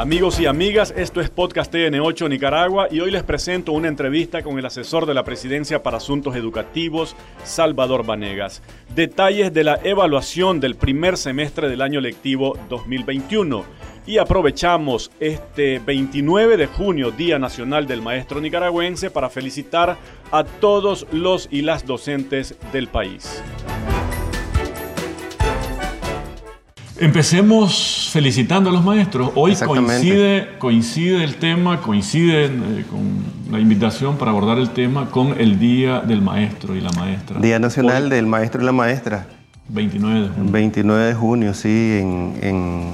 Amigos y amigas, esto es Podcast TN8 Nicaragua y hoy les presento una entrevista con el asesor de la Presidencia para Asuntos Educativos, Salvador Vanegas. Detalles de la evaluación del primer semestre del año lectivo 2021. Y aprovechamos este 29 de junio, Día Nacional del Maestro Nicaragüense, para felicitar a todos los y las docentes del país. Empecemos felicitando a los maestros. Hoy coincide, coincide el tema, coincide eh, con la invitación para abordar el tema con el Día del Maestro y la Maestra. Día Nacional del Maestro y la Maestra. 29 de junio. 29 de junio, sí, en,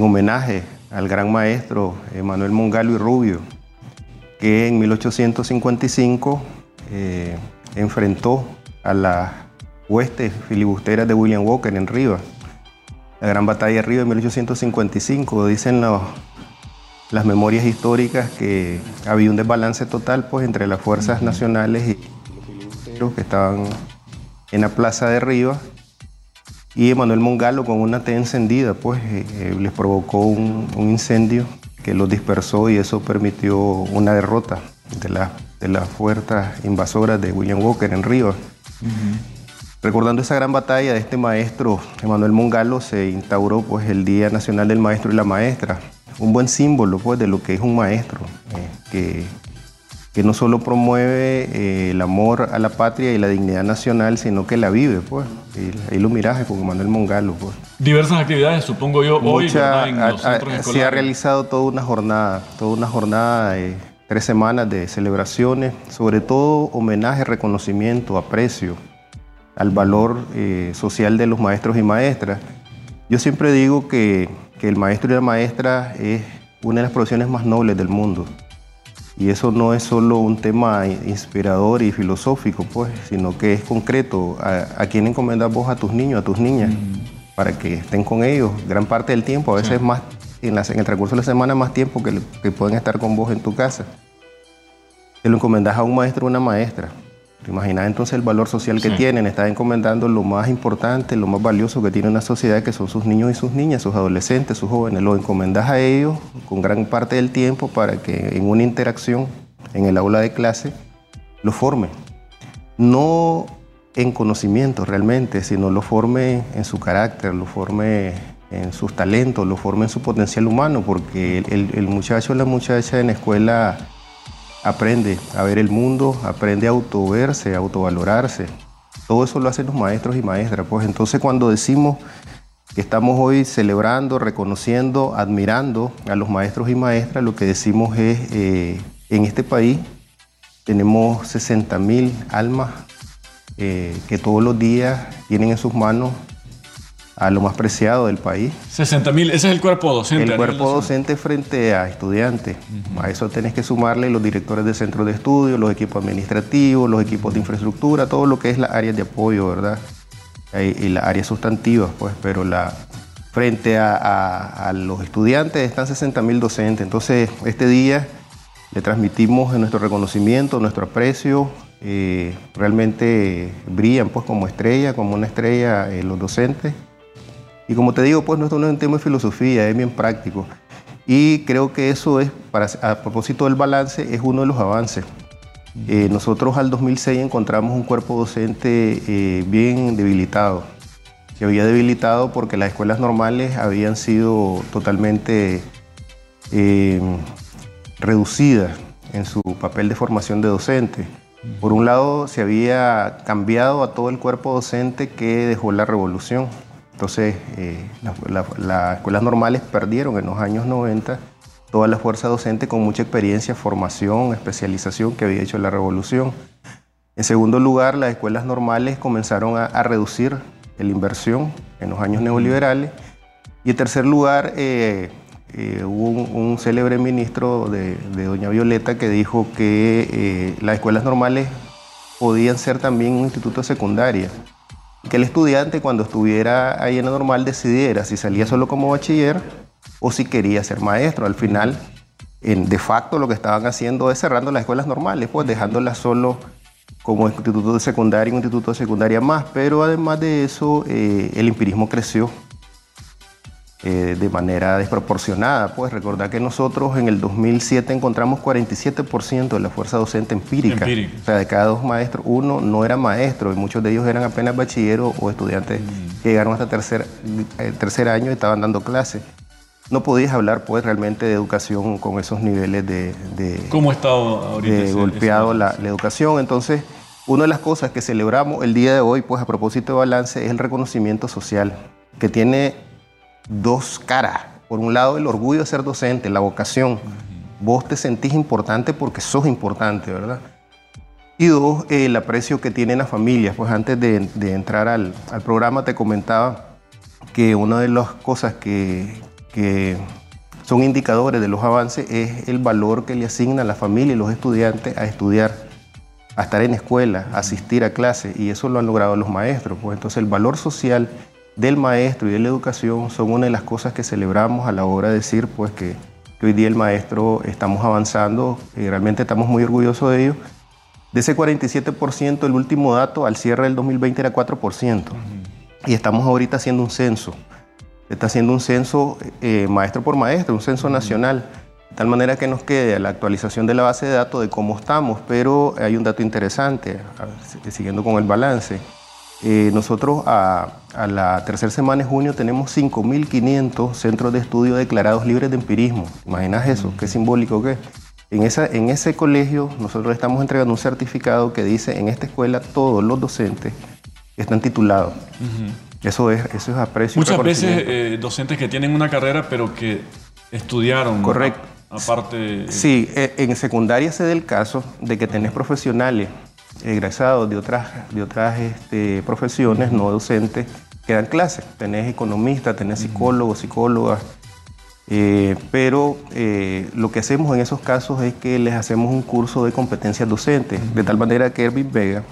homenaje al gran maestro Manuel Mongalo y Rubio, que en 1855 eh, enfrentó a las huestes filibusteras de William Walker en Rivas la gran batalla de Río de 1855. Dicen las memorias históricas que había un desbalance total pues, entre las fuerzas nacionales y los que estaban en la plaza de Rivas. Y Emanuel Mongalo con una T encendida pues, eh, eh, les provocó un, incendio que los dispersó y eso permitió una derrota de, de las fuerzas invasoras de William Walker en Rivas. Recordando esa gran batalla de este maestro, Emanuel Mongalo, se instauró pues, el Día Nacional del Maestro y la Maestra, un buen símbolo pues, de lo que es un maestro, eh, que, que, no solo promueve eh, el amor a la patria y la dignidad nacional, sino que la vive. Pues. ahí lo miraje con Emanuel Mongalo. Pues. Diversas actividades, supongo yo, hoy en los centros Se ha realizado toda una jornada, toda una jornada de tres semanas de celebraciones, sobre todo homenaje, reconocimiento, aprecio al valor eh, social de los maestros y maestras. Yo siempre digo que, el maestro y la maestra es una de las profesiones más nobles del mundo. Y eso no es solo un tema inspirador y filosófico, pues, sino que es concreto. ¿A, quién encomendas vos a tus niños, a tus niñas? Mm. Para que estén con ellos gran parte del tiempo, a veces más, en, en, el transcurso de la semana, más tiempo que, que pueden estar con vos en tu casa. Te lo encomendás a un maestro o una maestra. ¿Te imaginas entonces el valor social que tienen? Estás encomendando lo más importante, lo más valioso que tiene una sociedad, que son sus niños y sus niñas, sus adolescentes, sus jóvenes. Lo encomendas a ellos con gran parte del tiempo para que en una interacción en el aula de clase lo forme. No en conocimiento realmente, sino lo forme en su carácter, lo forme en sus talentos, lo forme en su potencial humano, porque el, el muchacho o la muchacha en la escuela aprende a ver el mundo, aprende a autoverse, a autovalorarse. Todo eso lo hacen los maestros y maestras. Pues entonces cuando decimos que estamos hoy celebrando, reconociendo, admirando a los maestros y maestras, lo que decimos es, eh, en este país tenemos 60 mil almas eh, que todos los días tienen en sus manos a lo más preciado del país. 60 mil, ese es el cuerpo docente. El cuerpo docente frente a estudiantes. A eso tenés que sumarle los directores de centros de estudio, los equipos administrativos, los equipos de infraestructura, todo lo que es la área de apoyo, ¿verdad? Y las áreas sustantivas, pues, pero la, frente a, los estudiantes están 60 mil docentes. Entonces, este día le transmitimos nuestro reconocimiento, nuestro aprecio. Eh, realmente brillan pues como estrella, como una estrella eh, los docentes. Y como te digo, pues no es un tema de filosofía, es bien práctico. Y creo que eso es, para, a propósito del balance, es uno de los avances. Eh, nosotros al 2006 encontramos un cuerpo docente eh, bien debilitado. Se había debilitado porque las escuelas normales habían sido totalmente eh, reducidas en su papel de formación de docente. Por un lado, se había cambiado a todo el cuerpo docente que dejó la revolución. Entonces, eh, las escuelas normales perdieron en los años 90 toda la fuerza docente con mucha experiencia, formación, especialización que había hecho la revolución. En segundo lugar, las escuelas normales comenzaron a, reducir la inversión en los años neoliberales. Y en tercer lugar, eh, eh, hubo un, célebre ministro de, Doña Violeta que dijo que las escuelas normales podían ser también un instituto secundaria que el estudiante cuando estuviera ahí en la normal decidiera si salía solo como bachiller o si quería ser maestro. Al final, de facto, lo que estaban haciendo es cerrando las escuelas normales, pues dejándolas solo como instituto de secundaria, un instituto de secundaria más. Pero además de eso, eh, el empirismo creció. Eh, de manera desproporcionada. Pues recordar que nosotros en el 2007 encontramos 47% de la fuerza docente empírica. O sea, de cada dos maestros, uno no era maestro y muchos de ellos eran apenas bachilleros o estudiantes mm. que llegaron hasta tercer, eh, tercer año y estaban dando clases. No podías hablar pues realmente de educación con esos niveles de... ¿Cómo ha estado ahorita? De golpeado la, la educación. Entonces, una de las cosas que celebramos el día de hoy, pues a propósito de balance, es el reconocimiento social, que tiene dos caras. Por un lado, el orgullo de ser docente, la vocación. Vos te sentís importante porque sos importante, ¿verdad? Y dos, el aprecio que tienen las familias. Pues antes de, entrar al, programa te comentaba que una de las cosas que, que, son indicadores de los avances es el valor que le asigna la familia y los estudiantes a estudiar, a estar en escuela, a asistir a clases. Y eso lo han logrado los maestros. Pues entonces el valor social del maestro y de la educación son una de las cosas que celebramos a la hora de decir pues que, hoy día el maestro estamos avanzando y realmente estamos muy orgullosos de ello. De ese 47%, el último dato al cierre del 2020 era 4%. Y estamos ahorita haciendo un censo. Está haciendo un censo eh, maestro por maestro, un censo nacional. De tal manera que nos quede la actualización de la base de datos de cómo estamos. Pero hay un dato interesante, siguiendo con el balance. Eh, nosotros a, la tercera semana de junio tenemos 5.500 centros de estudio declarados libres de empirismo. ¿Imaginas eso? ¿Qué simbólico que es? En, esa, en ese colegio nosotros estamos entregando un certificado que dice en esta escuela todos los docentes están titulados. Eso es, eso es aprecio. Muchas veces eh, docentes que tienen una carrera pero que estudiaron. Correcto. Aparte. Sí, eh, en secundaria se da el caso de que tenés profesionales egresados de otras, de otras este, profesiones no docentes que dan clases. Tenés economistas, tenés psicólogos, psicólogas, eh, pero eh, lo que hacemos en esos casos es que les hacemos un curso de competencias docentes, de tal manera que Erwin Vega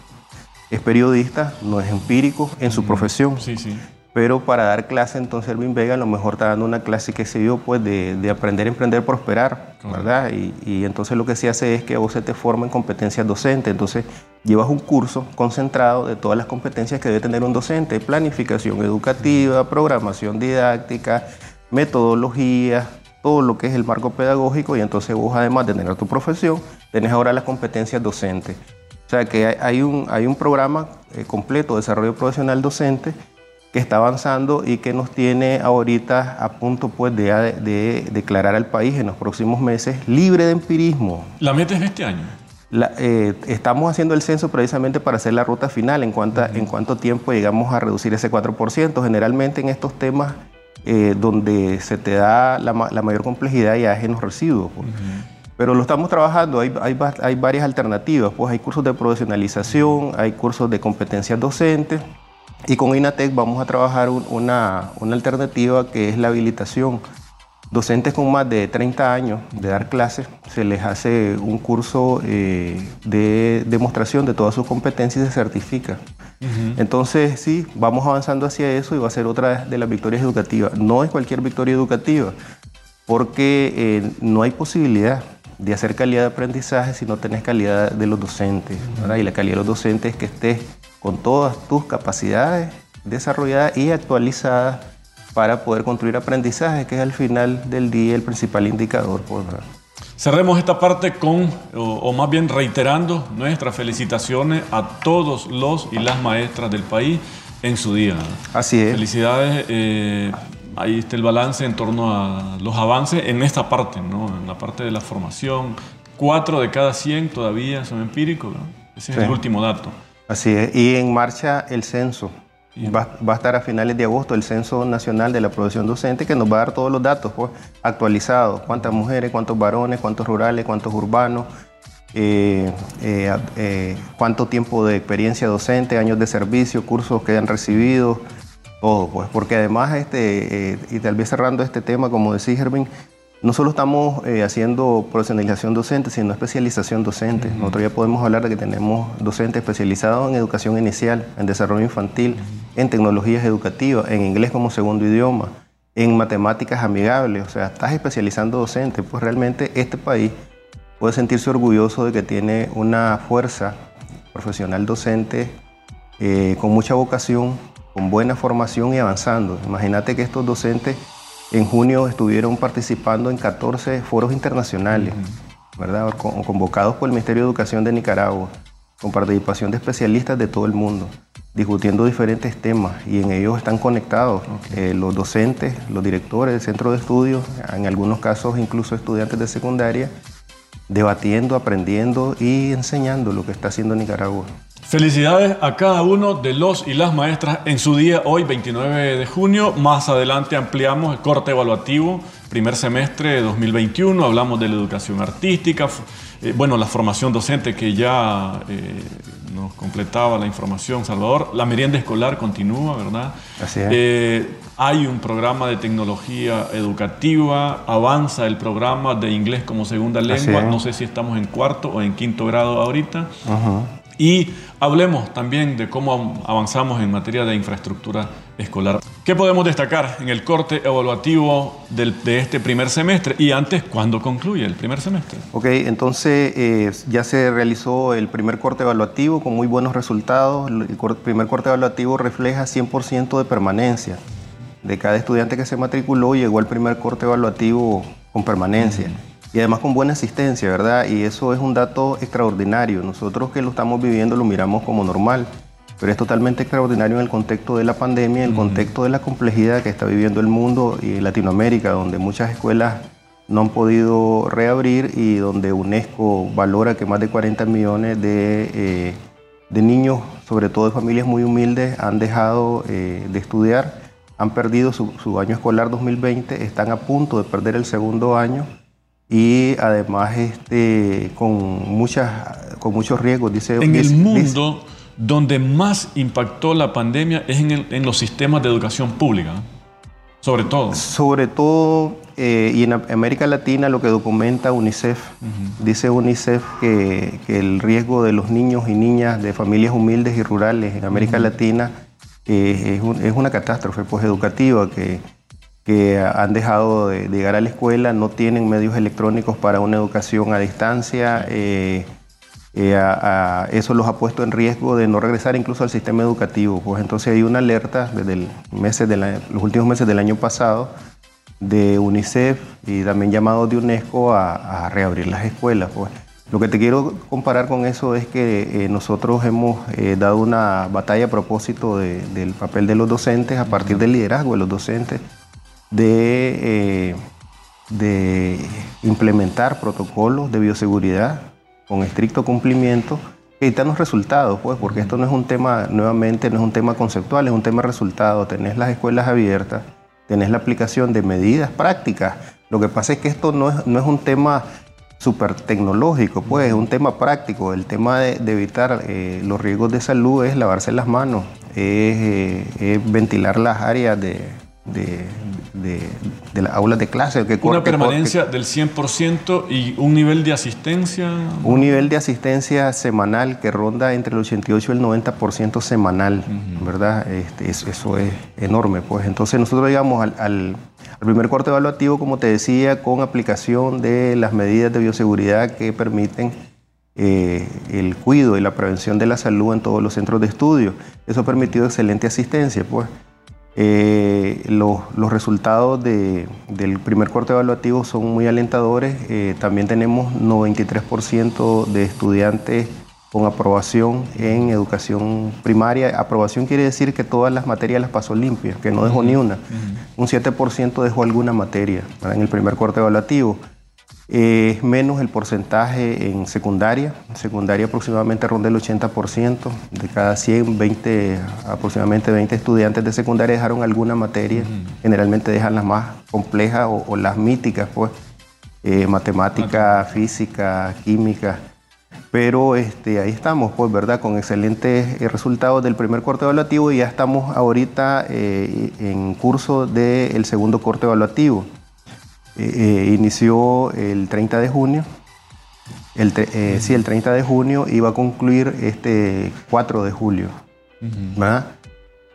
es periodista, no es empírico en su profesión. Sí, sí. Pero para dar clase, entonces Erwin Vega a lo mejor está dando una clase, que se dio, pues de, de aprender, emprender, prosperar, ¿verdad? Y, y, entonces lo que se hace es que vos se te forma en competencias docentes. Entonces llevas un curso concentrado de todas las competencias que debe tener un docente, planificación educativa, programación didáctica, metodología, todo lo que es el marco pedagógico y entonces vos además de tener tu profesión, tenés ahora las competencias docentes. O sea que hay un, hay un programa eh, completo de desarrollo profesional docente que está avanzando y que nos tiene ahorita a punto pues, de, declarar al país en los próximos meses libre de empirismo. ¿La meta es este año? Eh, estamos haciendo el censo precisamente para hacer la ruta final, en, cuanto, en cuánto tiempo llegamos a reducir ese 4%. Generalmente en estos temas eh, donde se te da la, mayor complejidad ya es en los residuos. Pues. Pero lo estamos trabajando, hay, hay, hay varias alternativas, pues hay cursos de profesionalización, hay cursos de competencias docentes, y con INATEC vamos a trabajar una, alternativa que es la habilitación. Docentes con más de 30 años de dar clases, se les hace un curso eh, de demostración de todas sus competencias y se certifica. Entonces, sí, vamos avanzando hacia eso y va a ser otra de las victorias educativas. No es cualquier victoria educativa, porque eh, no hay posibilidad de hacer calidad de aprendizaje si no tenés calidad de los docentes. Y la calidad de los docentes es que estés con todas tus capacidades desarrolladas y actualizadas para poder construir aprendizaje, que es al final del día el principal indicador. Pues, Cerremos esta parte con, o, más bien reiterando nuestras felicitaciones a todos los y las maestras del país en su día. Así es. Felicidades. Eh, ahí está el balance en torno a los avances en esta parte, ¿no? en la parte de la formación. Cuatro de cada 100 todavía son empíricos. Ese es el último dato. Así es, y en marcha el censo. Va, a estar a finales de agosto el Censo Nacional de la Producción Docente que nos va a dar todos los datos pues, actualizados. Cuántas mujeres, cuántos varones, cuántos rurales, cuántos urbanos, eh, eh, eh, cuánto tiempo de experiencia docente, años de servicio, cursos que han recibido, todo. Pues, porque además, este, y tal vez cerrando este tema, como decía Gervin, no solo estamos eh, haciendo profesionalización docente, sino especialización docente. Nosotros ya podemos hablar de que tenemos docentes especializados en educación inicial, en desarrollo infantil, en tecnologías educativas, en inglés como segundo idioma, en matemáticas amigables. O sea, estás especializando docentes. Pues realmente este país puede sentirse orgulloso de que tiene una fuerza profesional docente eh, con mucha vocación, con buena formación y avanzando. Imagínate que estos docentes En junio estuvieron participando en 14 foros internacionales, ¿verdad? convocados por el Ministerio de Educación de Nicaragua, con participación de especialistas de todo el mundo, discutiendo diferentes temas y en ellos están conectados eh, los docentes, los directores del centro de estudios, en algunos casos incluso estudiantes de secundaria, debatiendo, aprendiendo y enseñando lo que está haciendo Nicaragua. Felicidades a cada uno de los y las maestras en su día hoy, 29 de junio. Más adelante ampliamos el corte evaluativo, primer semestre de 2021. Hablamos de la educación artística, eh, bueno, la formación docente que ya eh, nos completaba la información, Salvador. La merienda escolar continúa, ¿verdad? Así es. Eh, hay un programa de tecnología educativa, avanza el programa de inglés como segunda lengua. No sé si estamos en cuarto o en quinto grado ahorita. Ajá. Y hablemos también de cómo avanzamos en materia de infraestructura escolar. ¿Qué podemos destacar en el corte evaluativo de este primer semestre? Y antes, ¿cuándo concluye el primer semestre? Ok, entonces eh, ya se realizó el primer corte evaluativo con muy buenos resultados. El primer corte evaluativo refleja 100% de permanencia. De cada estudiante que se matriculó llegó al primer corte evaluativo con permanencia y además con buena asistencia, ¿verdad? Y eso es un dato extraordinario. Nosotros que lo estamos viviendo lo miramos como normal, pero es totalmente extraordinario en el contexto de la pandemia, en el contexto de la complejidad que está viviendo el mundo y Latinoamérica, donde muchas escuelas no han podido reabrir y donde UNESCO valora que más de 40 millones de, eh, de niños, sobre todo de familias muy humildes, han dejado eh, de estudiar, han perdido su, su año escolar 2020, están a punto de perder el segundo año y además este, con, muchas, con muchos riesgos. Dice, en el mundo donde más impactó la pandemia es en, los sistemas de educación pública, sobre todo. Sobre todo, eh, y en América Latina lo que documenta UNICEF, dice UNICEF que, el riesgo de los niños y niñas de familias humildes y rurales en América Latina eh, es, es, una catástrofe pues, educativa que que han dejado de, llegar a la escuela, no tienen medios electrónicos para una educación a distancia. Eh, eh, eso los ha puesto en riesgo de no regresar incluso al sistema educativo. Pues entonces hay una alerta desde meses de los últimos meses del año pasado de UNICEF y también llamados de UNESCO a, reabrir las escuelas. Pues. Lo que te quiero comparar con eso es que eh, nosotros hemos dado una batalla a propósito del papel de los docentes a partir del liderazgo de los docentes de, eh, de implementar protocolos de bioseguridad con estricto cumplimiento los resultados, pues, porque esto no es un tema, nuevamente, no es un tema conceptual, es un tema de resultados. Tenés las escuelas abiertas, tenés la aplicación de medidas prácticas. Lo que pasa es que esto no es, no es un tema súper tecnológico, pues es un tema práctico. El tema de, evitar eh, los riesgos de salud es lavarse las manos, es eh, ventilar las áreas de, de, de, las aulas de clase. Que Una permanencia del 100% y un nivel de asistencia. Un nivel de asistencia semanal que ronda entre el 88 y el 90% semanal, ¿verdad? Este, eso, es enorme. Pues entonces nosotros llegamos al, al, primer corte evaluativo, como te decía, con aplicación de las medidas de bioseguridad que permiten eh, el cuidado y la prevención de la salud en todos los centros de estudio. Eso ha permitido excelente asistencia, pues. Eh, los, resultados del primer corte evaluativo son muy alentadores. Eh, también tenemos 93% de estudiantes con aprobación en educación primaria. Aprobación quiere decir que todas las materias las pasó limpias, que no dejó ni una. Un 7% dejó alguna materia en el primer corte evaluativo. Es menos el porcentaje en secundaria. En secundaria aproximadamente ronda el 80%. De cada 100, 20, aproximadamente 20 estudiantes de secundaria dejaron alguna materia. Generalmente dejan las más complejas o, las míticas, pues. Eh, matemática, física, química. Pero este, ahí estamos, pues, ¿verdad? Con excelentes eh, resultados del primer corte evaluativo y ya estamos ahorita eh, en curso del segundo corte evaluativo. Eh, inició el 30 de junio. El, eh, sí, el 30 de junio iba a concluir este 4 de julio,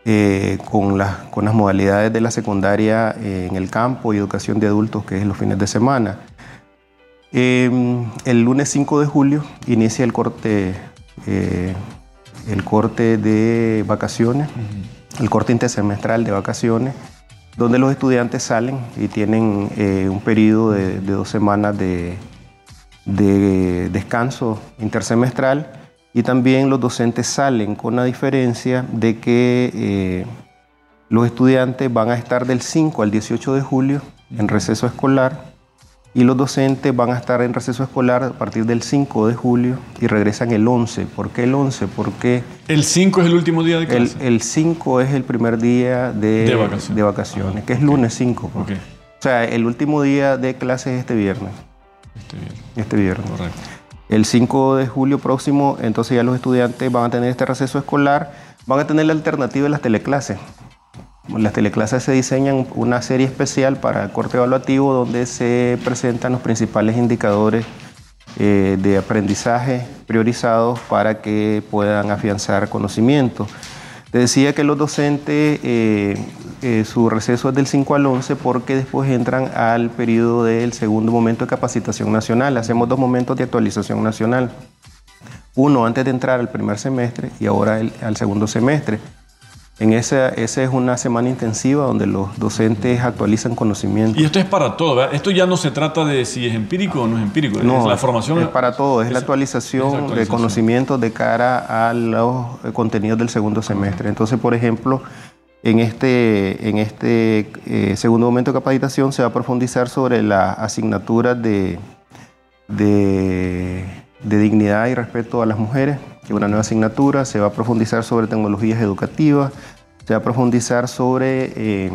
eh, con, las, con las modalidades de la secundaria en el campo y educación de adultos, que es los fines de semana. Em, el lunes 5 de julio inicia el corte, el corte de vacaciones, el corte intersemestral de vacaciones donde los estudiantes salen y tienen eh, un periodo de, dos semanas de, descanso intersemestral. Y también los docentes salen con la diferencia de que eh, los estudiantes van a estar del 5 al 18 de julio en receso escolar y los docentes van a estar en receso escolar a partir del 5 de julio y regresan el 11. ¿Por qué el 11? Porque... ¿El 5 es el último día de clase? El, 5 es el primer día de, vacaciones, que es lunes 5. Pues. O sea, el último día de clase es este viernes. Este viernes. Este viernes. Correcto. El 5 de julio próximo, entonces ya los estudiantes van a tener este receso escolar, van a tener la alternativa de las teleclases. Las teleclases se diseñan una serie especial para el corte evaluativo donde se presentan los principales indicadores eh, de aprendizaje priorizados para que puedan afianzar conocimiento. Te decía que los docentes, eh, eh, su receso es del 5 al 11 porque después entran al periodo del segundo momento de capacitación nacional. Hacemos dos momentos de actualización nacional. Uno antes de entrar al primer semestre y ahora al segundo semestre. En esa, esa es una semana intensiva donde los docentes actualizan conocimientos. Y esto es para todo, ¿verdad? Esto ya no se trata de si es empírico o no es empírico. No, es la formación. Es para todo, es, la actualización, de conocimientos de cara a los contenidos del segundo semestre. Entonces, por ejemplo, en este, en este eh, segundo momento de capacitación se va a profundizar sobre la asignatura de, de, de dignidad y respeto a las mujeres que una nueva asignatura, se va a profundizar sobre tecnologías educativas, se va a profundizar sobre eh,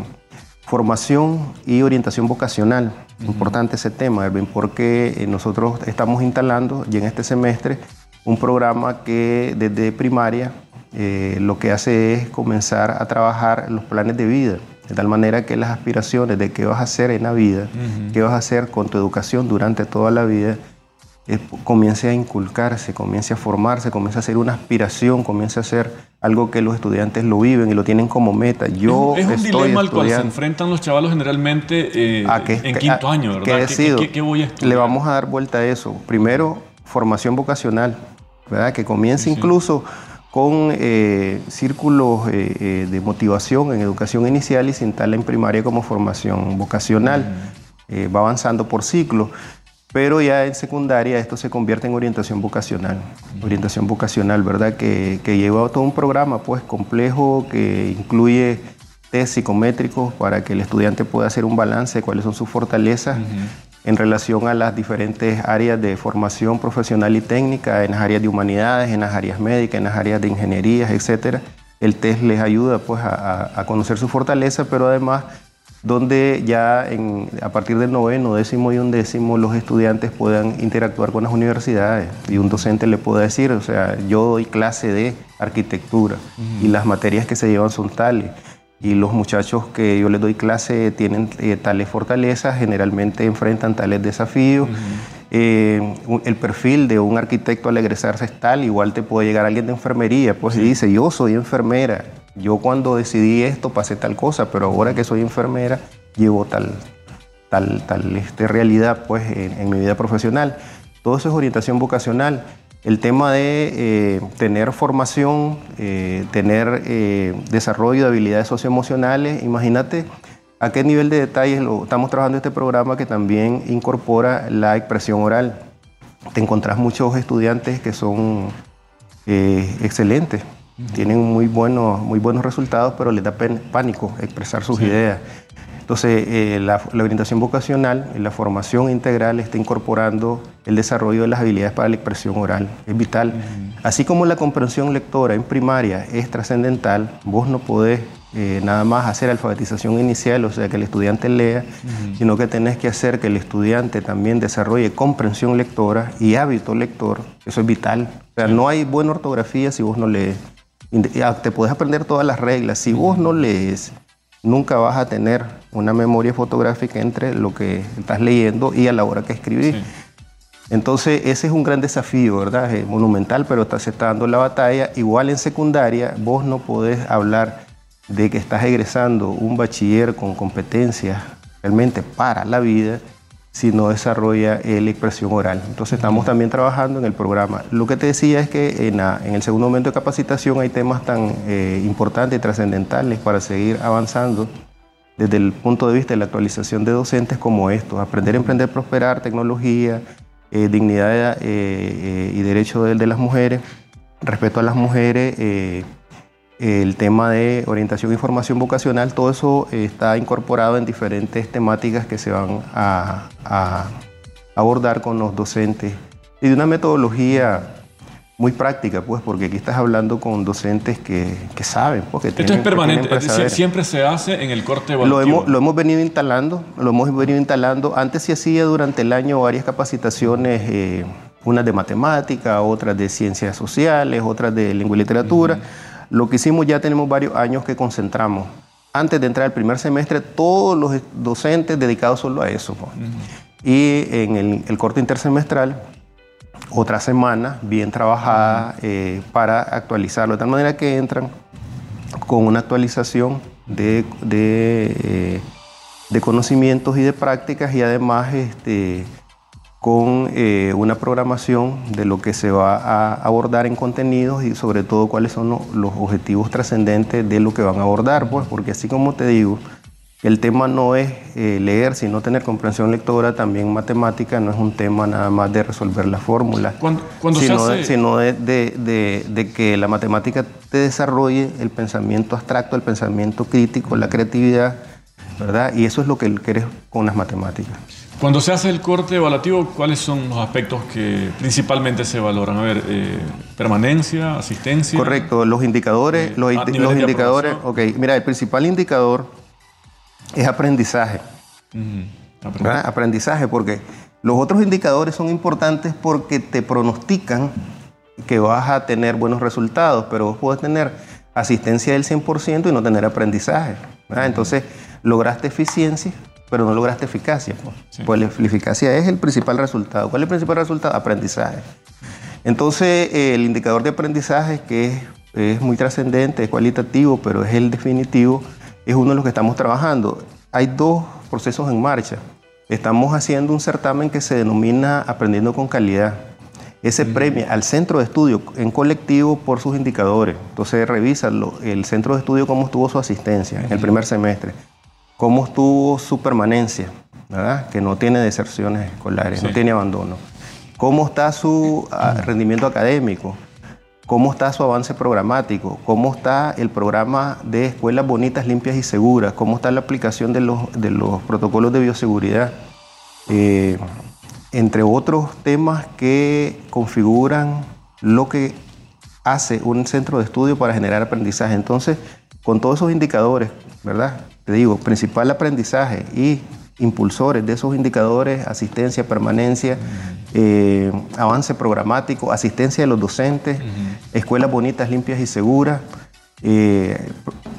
formación y orientación vocacional. Importante ese tema, Erwin, porque eh, nosotros estamos instalando ya en este semestre un programa que desde primaria eh, lo que hace es comenzar a trabajar los planes de vida, de tal manera que las aspiraciones de qué vas a hacer en la vida, qué vas a hacer con tu educación durante toda la vida, comience a inculcarse, comience a formarse, comience a ser una aspiración, comience a ser algo que los estudiantes lo viven y lo tienen como meta. Yo es, un dilema al cual se enfrentan los chavalos generalmente eh, en quinto año, ¿verdad? ¿Qué, voy a estudiar? Le vamos a dar vuelta a eso. Primero, formación vocacional, ¿verdad? Que comience incluso con eh, círculos eh, de motivación en educación inicial y se instala en primaria como formación vocacional. va avanzando por ciclos. Pero ya en secundaria esto se convierte en orientación vocacional. Orientación vocacional, ¿verdad? Que, que lleva todo un programa pues complejo que incluye test psicométricos para que el estudiante pueda hacer un balance de cuáles son sus fortalezas en relación a las diferentes áreas de formación profesional y técnica, en las áreas de humanidades, en las áreas médicas, en las áreas de ingenierías, etc. El test les ayuda pues a, a conocer su fortaleza, pero además donde ya a partir del noveno, décimo y undécimo los estudiantes puedan interactuar con las universidades y un docente le pueda decir, o sea, yo doy clase de arquitectura y las materias que se llevan son tales. Y los muchachos que yo les doy clase tienen eh, tales fortalezas, generalmente enfrentan tales desafíos. Eh, el perfil de un arquitecto al egresarse es tal, igual te puede llegar alguien de enfermería, pues y dice, yo soy enfermera, yo cuando decidí esto pasé tal cosa, pero ahora que soy enfermera llevo tal, tal, tal este, realidad pues, en, mi vida profesional. Todo eso es orientación vocacional. El tema de eh, tener formación, eh, tener eh, desarrollo de habilidades socioemocionales, imagínate a qué nivel de detalles lo, estamos trabajando este programa que también incorpora la expresión oral. Te encontrás muchos estudiantes que son excelentes, tienen muy buenos, muy buenos resultados, pero les da pánico expresar sus ideas. Entonces, eh, la, orientación vocacional, la formación integral está incorporando el desarrollo de las habilidades para la expresión oral. Es vital. Así como la comprensión lectora en primaria es trascendental, vos no podés eh, nada más hacer alfabetización inicial, o sea, que el estudiante lea, sino que tenés que hacer que el estudiante también desarrolle comprensión lectora y hábito lector. Eso es vital. O sea, no hay buena ortografía si vos no lees. Ah, te puedes aprender todas las reglas. Si vos no lees, nunca vas a tener una memoria fotográfica entre lo que estás leyendo y a la hora que escribís. Entonces, ese es un gran desafío, ¿verdad? Es monumental, pero se está dando la batalla. Igual en secundaria, vos no podés hablar de que estás egresando un bachiller con competencias realmente para la vida si no desarrolla la expresión oral. Entonces estamos también trabajando en el programa. Lo que te decía es que en, el segundo momento de capacitación hay temas tan eh, importantes y trascendentales para seguir avanzando desde el punto de vista de la actualización de docentes como estos, aprender, emprender, prosperar, tecnología, eh, dignidad eh, y derecho de, de, las mujeres, respeto a las mujeres, el tema de orientación y formación vocacional, todo eso está incorporado en diferentes temáticas que se van a, abordar con los docentes y de una metodología muy práctica, pues, porque aquí estás hablando con docentes que, saben. Porque Esto es permanente, siempre se hace en el corte evaluativo. Lo hemos, lo hemos venido instalando, lo hemos venido instalando. Antes se hacía durante el año varias capacitaciones, eh, unas de matemática, otras de ciencias sociales, otras de lengua y literatura. Lo que hicimos ya tenemos varios años que concentramos. Antes de entrar al primer semestre, todos los docentes dedicados solo a eso. Y en el, corte intersemestral, otra semana bien trabajada eh, para actualizarlo, de tal manera que entran con una actualización de, de, eh, conocimientos y de prácticas y además este, con eh, una programación de lo que se va a abordar en contenidos y sobre todo cuáles son los objetivos trascendentes de lo que van a abordar, pues, porque así como te digo, el tema no es eh, leer, sino tener comprensión lectora, también matemática, no es un tema nada más de resolver las fórmulas, sino, de, que la matemática te desarrolle el pensamiento abstracto, el pensamiento crítico, la creatividad, ¿verdad? Y eso es lo que quieres con las matemáticas. Cuando se hace el corte evaluativo, ¿cuáles son los aspectos que principalmente se valoran? A ver, eh, permanencia, asistencia. Correcto, los indicadores, eh, los, indicadores, ok, mira, el principal indicador es aprendizaje. Aprendizaje, porque los otros indicadores son importantes porque te pronostican que vas a tener buenos resultados, pero vos puedes tener asistencia del 100% y no tener aprendizaje. Entonces, lograste eficiencia, pero no lograste eficacia. Pues. pues. la eficacia es el principal resultado. ¿Cuál es el principal resultado? Aprendizaje. Entonces, el indicador de aprendizaje, que es, muy trascendente, es cualitativo, pero es el definitivo, es uno de los que estamos trabajando. Hay dos procesos en marcha. Estamos haciendo un certamen que se denomina Aprendiendo con Calidad. Ese premia al centro de estudio en colectivo por sus indicadores. Entonces revisa el centro de estudio cómo estuvo su asistencia en el primer semestre cómo estuvo su permanencia, ¿verdad? que no tiene deserciones escolares, no tiene abandono, cómo está su ah, rendimiento académico, cómo está su avance programático, cómo está el programa de escuelas bonitas, limpias y seguras, cómo está la aplicación de los, de los protocolos de bioseguridad, eh, entre otros temas que configuran lo que hace un centro de estudio para generar aprendizaje. Entonces, con todos esos indicadores, ¿verdad? Te digo, principal aprendizaje y impulsores de esos indicadores, asistencia, permanencia, eh, avance programático, asistencia de los docentes, escuelas bonitas, limpias y seguras, eh,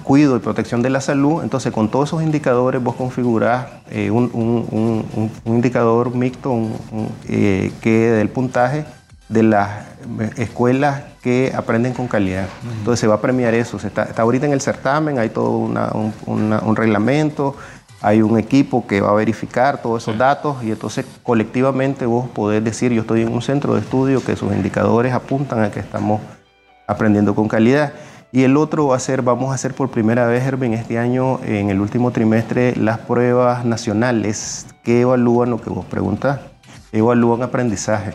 cuido y protección de la salud. Entonces, con todos esos indicadores vos configurás eh, un, indicador mixto que del puntaje de las escuelas que aprenden con calidad. Entonces se va a premiar eso. está, ahorita en el certamen, hay todo un, reglamento, hay un equipo que va a verificar todos esos datos y entonces colectivamente vos podés decir, yo estoy en un centro de estudio que sus indicadores apuntan a que estamos aprendiendo con calidad. Y el otro va a ser, vamos a hacer por primera vez, Herben, este año, en el último trimestre, las pruebas nacionales que evalúan lo que vos preguntás, evalúan aprendizaje.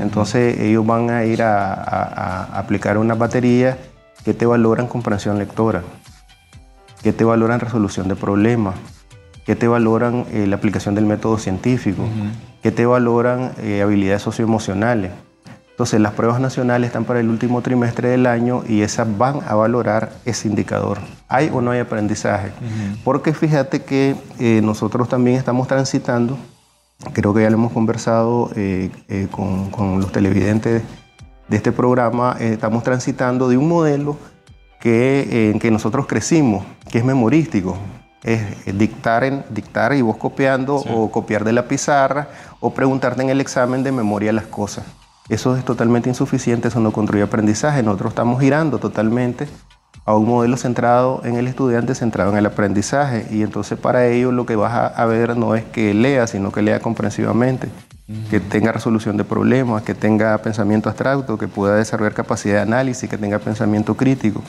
Entonces ellos van a ir a, aplicar una batería que te valoran comprensión lectora, que te valoran resolución de problemas, que te valoran eh, la aplicación del método científico, que te valoran eh, habilidades socioemocionales. Entonces las pruebas nacionales están para el último trimestre del año y esas van a valorar ese indicador. ¿Hay o no hay aprendizaje? Porque fíjate que eh, nosotros también estamos transitando creo que ya lo hemos conversado eh, eh, con, los televidentes de este programa, eh, estamos transitando de un modelo que, en que nosotros crecimos, que es memorístico. Es dictar, en, dictar y vos copiando o copiar de la pizarra o preguntarte en el examen de memoria las cosas. Eso es totalmente insuficiente, eso no construye aprendizaje. Nosotros estamos girando totalmente a un modelo centrado en el estudiante, centrado en el aprendizaje. Y entonces para ello lo que vas a, ver no es que lea, sino que lea comprensivamente, que tenga resolución de problemas, que tenga pensamiento abstracto, que pueda desarrollar capacidad de análisis, que tenga pensamiento crítico.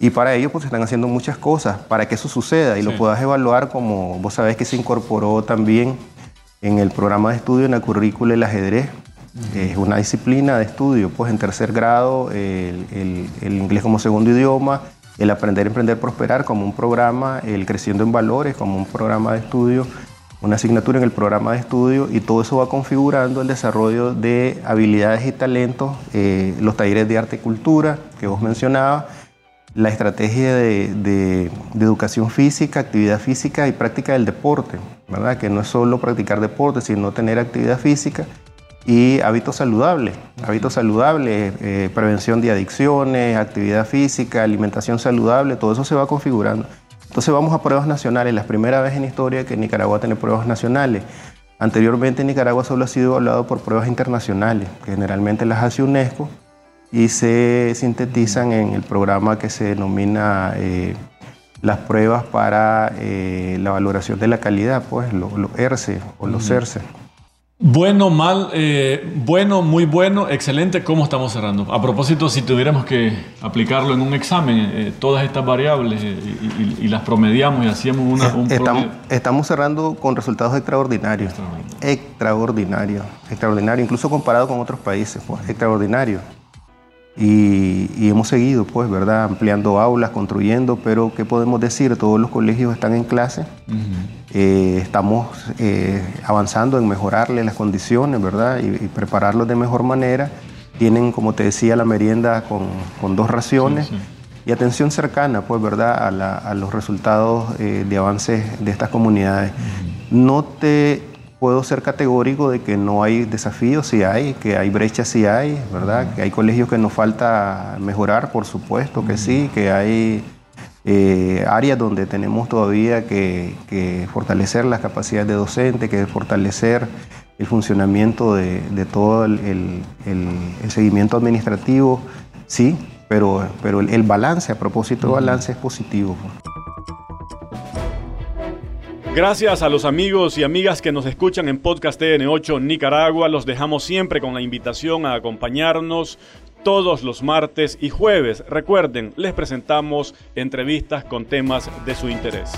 Y para ello pues están haciendo muchas cosas para que eso suceda y lo puedas evaluar como vos sabés que se incorporó también en el programa de estudio en la currícula el ajedrez. Es una disciplina de estudio, pues en tercer grado el, el, inglés como segundo idioma, el aprender, emprender, prosperar como un programa, el creciendo en valores como un programa de estudio, una asignatura en el programa de estudio y todo eso va configurando el desarrollo de habilidades y talentos, eh, los talleres de arte y cultura que vos mencionabas, la estrategia de, educación física, actividad física y práctica del deporte, ¿verdad? Que no es solo practicar deporte, sino tener actividad física y hábitos saludables, hábitos saludables, eh, prevención de adicciones, actividad física, alimentación saludable, todo eso se va configurando. Entonces vamos a pruebas nacionales, la primera vez en historia que Nicaragua tiene pruebas nacionales. Anteriormente Nicaragua solo ha sido evaluado por pruebas internacionales, que generalmente las hace UNESCO y se sintetizan en el programa que se denomina eh, las pruebas para eh, la valoración de la calidad, pues los ERCE o los ERCE. Bueno, mal, eh, bueno, muy bueno, excelente. ¿Cómo estamos cerrando? A propósito, si tuviéramos que aplicarlo en un examen, todas estas variables y, las promediamos y hacíamos una, un estamos, estamos, cerrando con resultados extraordinarios. Extraordinarios. Extraordinarios, incluso comparado con otros países, pues, extraordinarios. Y, hemos seguido, pues, ¿verdad? Ampliando aulas, construyendo, pero ¿qué podemos decir? Todos los colegios están en clase, eh, estamos eh, avanzando en mejorarle las condiciones, ¿verdad? Y, prepararlos de mejor manera. Tienen, como te decía, la merienda con, dos raciones. Y atención cercana, pues, ¿verdad?, a, los resultados eh, de avances de estas comunidades. No te puedo ser categórico de que no hay desafíos, sí hay, que hay brechas, sí hay, ¿verdad? Que hay colegios que nos falta mejorar, por supuesto que sí, que hay eh, áreas donde tenemos todavía que, fortalecer las capacidades de docente, que fortalecer el funcionamiento de, todo el, seguimiento administrativo, sí, pero, pero el, balance, a propósito de balance, es positivo. Gracias a los amigos y amigas que nos escuchan en Podcast TN8 Nicaragua. Los dejamos siempre con la invitación a acompañarnos todos los martes y jueves. Recuerden, les presentamos entrevistas con temas de su interés.